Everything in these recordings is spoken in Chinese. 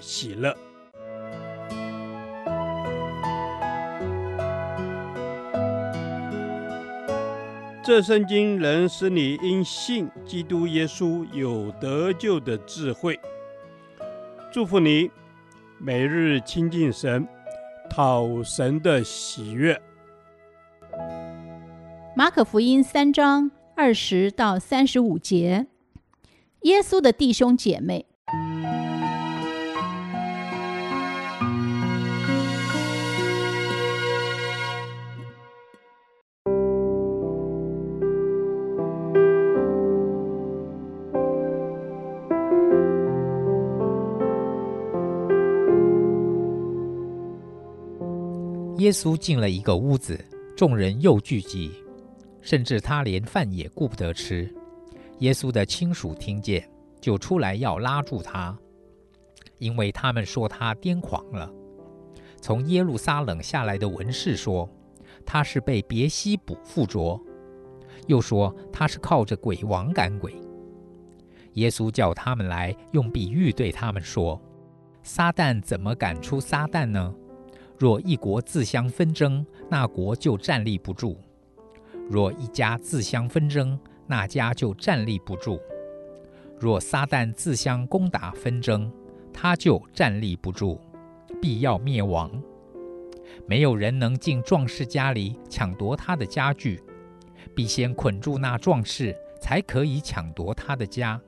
喜乐。这圣经能使你因信基督耶稣有得救的智慧。祝福你，每日亲近神，讨神的喜悦。马可福音三章二十到三十五节，耶稣的弟兄姐妹。耶稣进了一个屋子，众人又聚集，甚至他连饭也顾不得吃。耶稣的亲属听见，就出来要拉住他，因为他们说他癫狂了。从耶路撒冷下来的文士说，他是被别西卜附着，又说他是靠着鬼王赶鬼。耶稣叫他们来，用比喻对他们说：撒旦怎么赶出撒旦呢？若一国自相纷争，那国就站立不住；若一家自相纷争，那家就站立不住；若撒旦自相攻打纷争，他就站立不住，必要灭亡。没有人能进壮士家里抢夺他的家具，必先捆住那壮士，才可以抢夺他的家。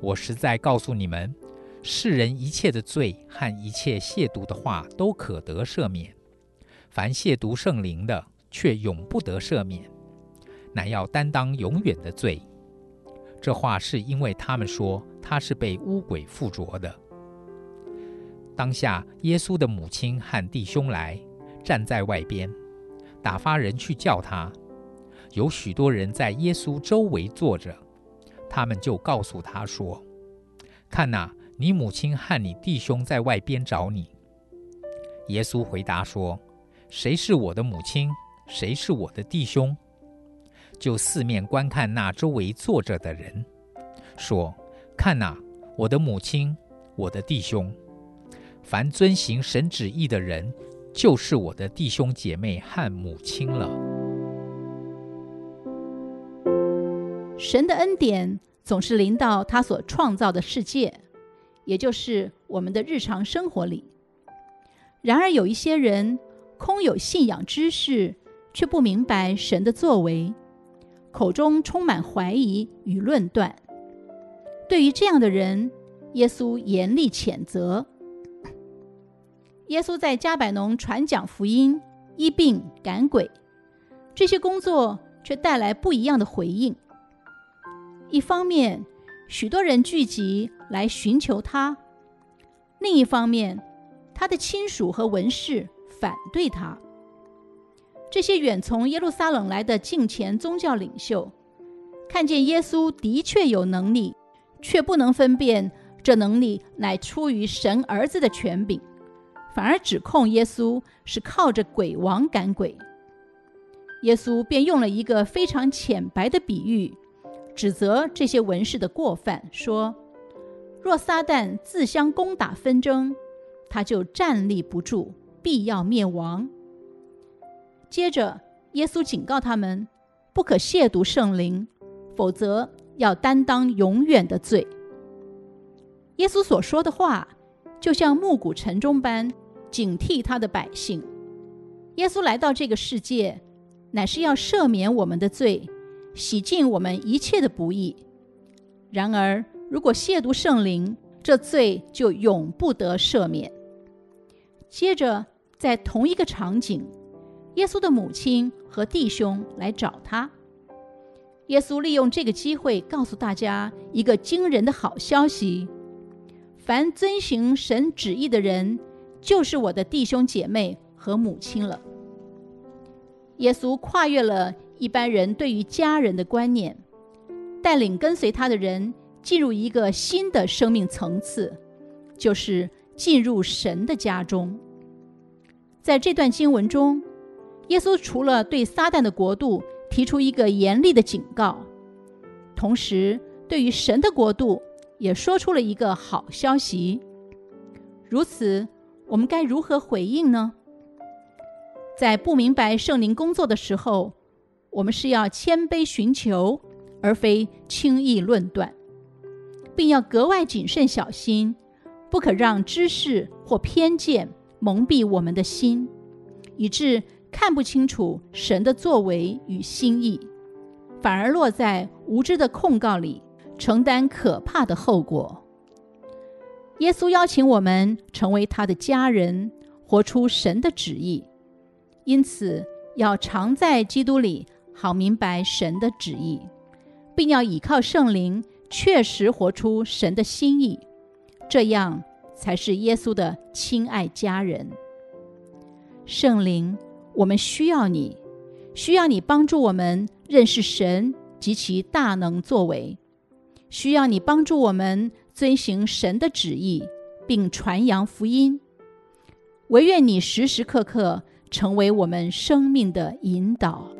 我实在告诉你们。世人一切的罪和一切亵渎的话都可得赦免，凡亵渎圣灵的，却永不得赦免，乃要担当永远的罪。这话是因为他们说他是被污鬼附着的。当下，耶稣的母亲和弟兄来，站在外边，打发人去叫他。有许多人在耶稣周围坐着，他们就告诉他说：“看哪。”你母亲和你弟兄在外边找你。耶稣回答说：“谁是我的母亲？谁是我的弟兄？”就四面观看那周围坐着的人，说：“看哪，我的母亲，我的弟兄。凡遵行神旨意的人，就是我的弟兄姐妹和母亲了。”神的恩典总是临到他所创造的世界。也就是我们的日常生活里，然而有一些人空有信仰知识，却不明白神的作为，口中充满怀疑与论断。对于这样的人，耶稣严厉谴责。耶稣在加百农传讲福音、医病赶鬼，这些工作却带来不一样的回应。一方面，许多人聚集来寻求他；另一方面，他的亲属和文士反对他。这些远从耶路撒冷来的近前宗教领袖，看见耶稣的确有能力，却不能分辨这能力乃出于神儿子的权柄，反而指控耶稣是靠着鬼王赶鬼。耶稣便用了一个非常浅白的比喻。指责这些文士的过犯，说：“若撒旦自相攻打纷争，他就站立不住，必要灭亡。”接着，耶稣警告他们，不可亵渎圣灵，否则要担当永远的罪。耶稣所说的话，就像暮鼓晨钟般警惕他的百姓。耶稣来到这个世界，乃是要赦免我们的罪。洗净我们一切的不义。然而，如果亵渎圣灵，这罪就永不得赦免。接着，在同一个场景，耶稣的母亲和弟兄来找他。耶稣利用这个机会告诉大家一个惊人的好消息：凡遵行神旨意的人，就是我的弟兄姐妹和母亲了。耶稣跨越了一般人对于家人的观念，带领跟随他的人进入一个新的生命层次，就是进入神的家中。在这段经文中，耶稣除了对撒旦的国度提出一个严厉的警告，同时对于神的国度也说出了一个好消息。如此，我们该如何回应呢？在不明白圣灵工作的时候，我们是要谦卑寻求，而非轻易论断，并要格外谨慎小心，不可让知识或偏见。蒙蔽我们的心，以致看不清楚神的作为与心意，反而落在无知的控告里，承担可怕的后果。耶稣邀请我们成为他的家人，活出神的旨意，因此要常在基督里，好明白神的旨意，并要倚靠圣灵，确实活出神的心意，这样。才是耶稣的亲爱家人。圣灵，我们需要你，需要你帮助我们认识神及其大能作为，需要你帮助我们遵行神的旨意，并传扬福音。唯愿你时时刻刻成为我们生命的引导。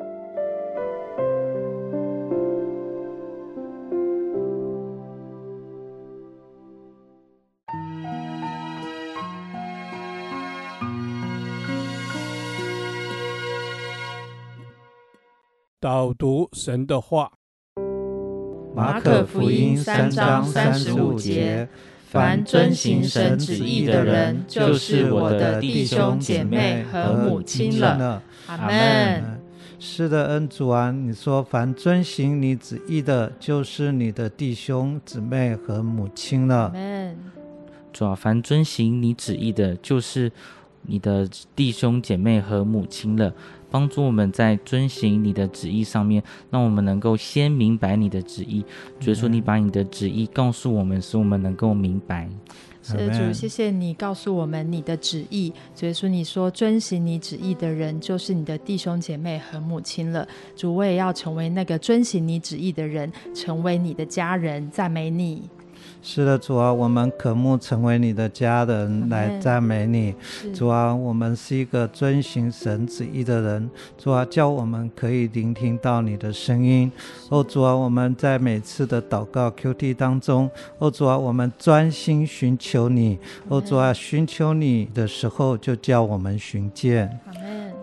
导读神的话，马可福音三章三十五节：凡遵行神旨意的人，就是我的弟兄姐妹和母亲了。阿门。是的，恩主啊，你说凡遵行你旨意的，就是你的弟兄姊妹和母亲了。主啊，凡遵行你旨意的，就是你的弟兄姐妹和母亲了。帮助我们在遵行你的旨意上面，让我们能够先明白你的旨意。主说，你把你的旨意告诉我们，使我们能够明白。是的，主，谢谢你告诉我们你的旨意。主说，你说遵行你旨意的人，就是你的弟兄姐妹和母亲了。主，我也要成为那个遵行你旨意的人，成为你的家人，赞美你。是的，主啊，我们渴慕成为你的家人来赞美你。主啊，我们是一个遵行神旨意的人。主啊，叫我们可以聆听到你的声音。哦，主啊，我们在每次的祷告 QT 当中，哦，主啊，我们专心寻求你。哦，主啊，寻求你的时候，就叫我们寻见。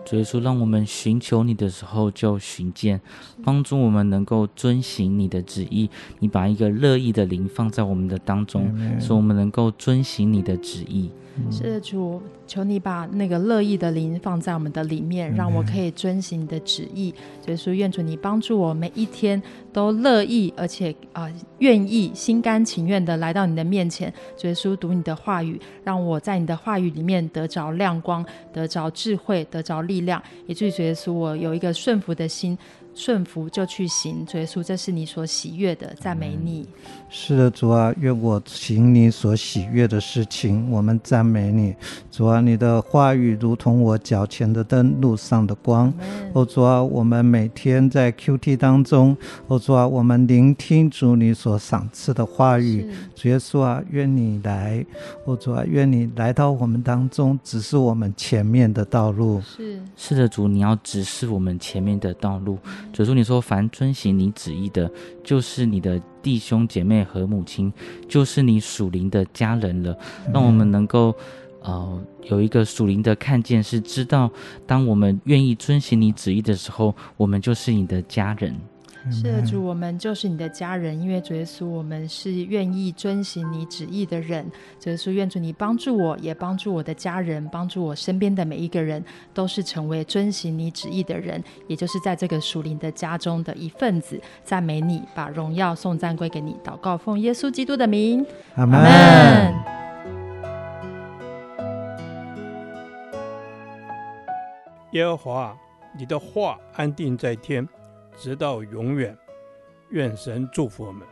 主耶稣，让我们寻求你的时候就寻见，帮助我们能够遵行你的旨意。你把一个乐意的灵放在我们的当中，使我们能够遵行你的旨意。是的，主，求你把那个乐意的灵放在我们的里面，让我可以遵行你的旨意。所以说，愿主你帮助我，每一天都乐意，而且啊、愿意心甘情愿的来到你的面前，觉得读你的话语，让我在你的话语里面得着亮光，得着智慧，得着力量，以至于觉得我有一个顺服的心。顺服就去行，主耶稣，这是你所喜悦的，赞美你。是的，主啊，愿我行你所喜悦的事情，我们赞美你。主啊，你的话语如同我脚前的灯，路上的光。哦，主啊，我们每天在 QT 当中，哦，主啊，我们聆听主你所赏赐的话语。主耶稣啊，愿你来，哦，主啊，愿你来到我们当中，指示我们前面的道路。是是的，主，你要指示我们前面的道路。主主：“你说，凡遵行你旨意的，就是你的弟兄姐妹和母亲，就是你属灵的家人了。让我们能够，呃，有一个属灵的看见，是知道，当我们愿意遵行你旨意的时候，我们就是你的家人。”是的，主，我们就是你的家人，因为主耶稣，我们是愿意遵行你旨意的人。主耶稣，愿主你帮助我，也帮助我的家人，帮助我身边的每一个人，都是成为遵行你旨意的人，也就是在这个属灵的家中的一份子。赞美你，把荣耀颂赞归给你。祷告奉耶稣基督的名，阿门。耶和华，你的话安定在天。直到永远，愿神祝福我们。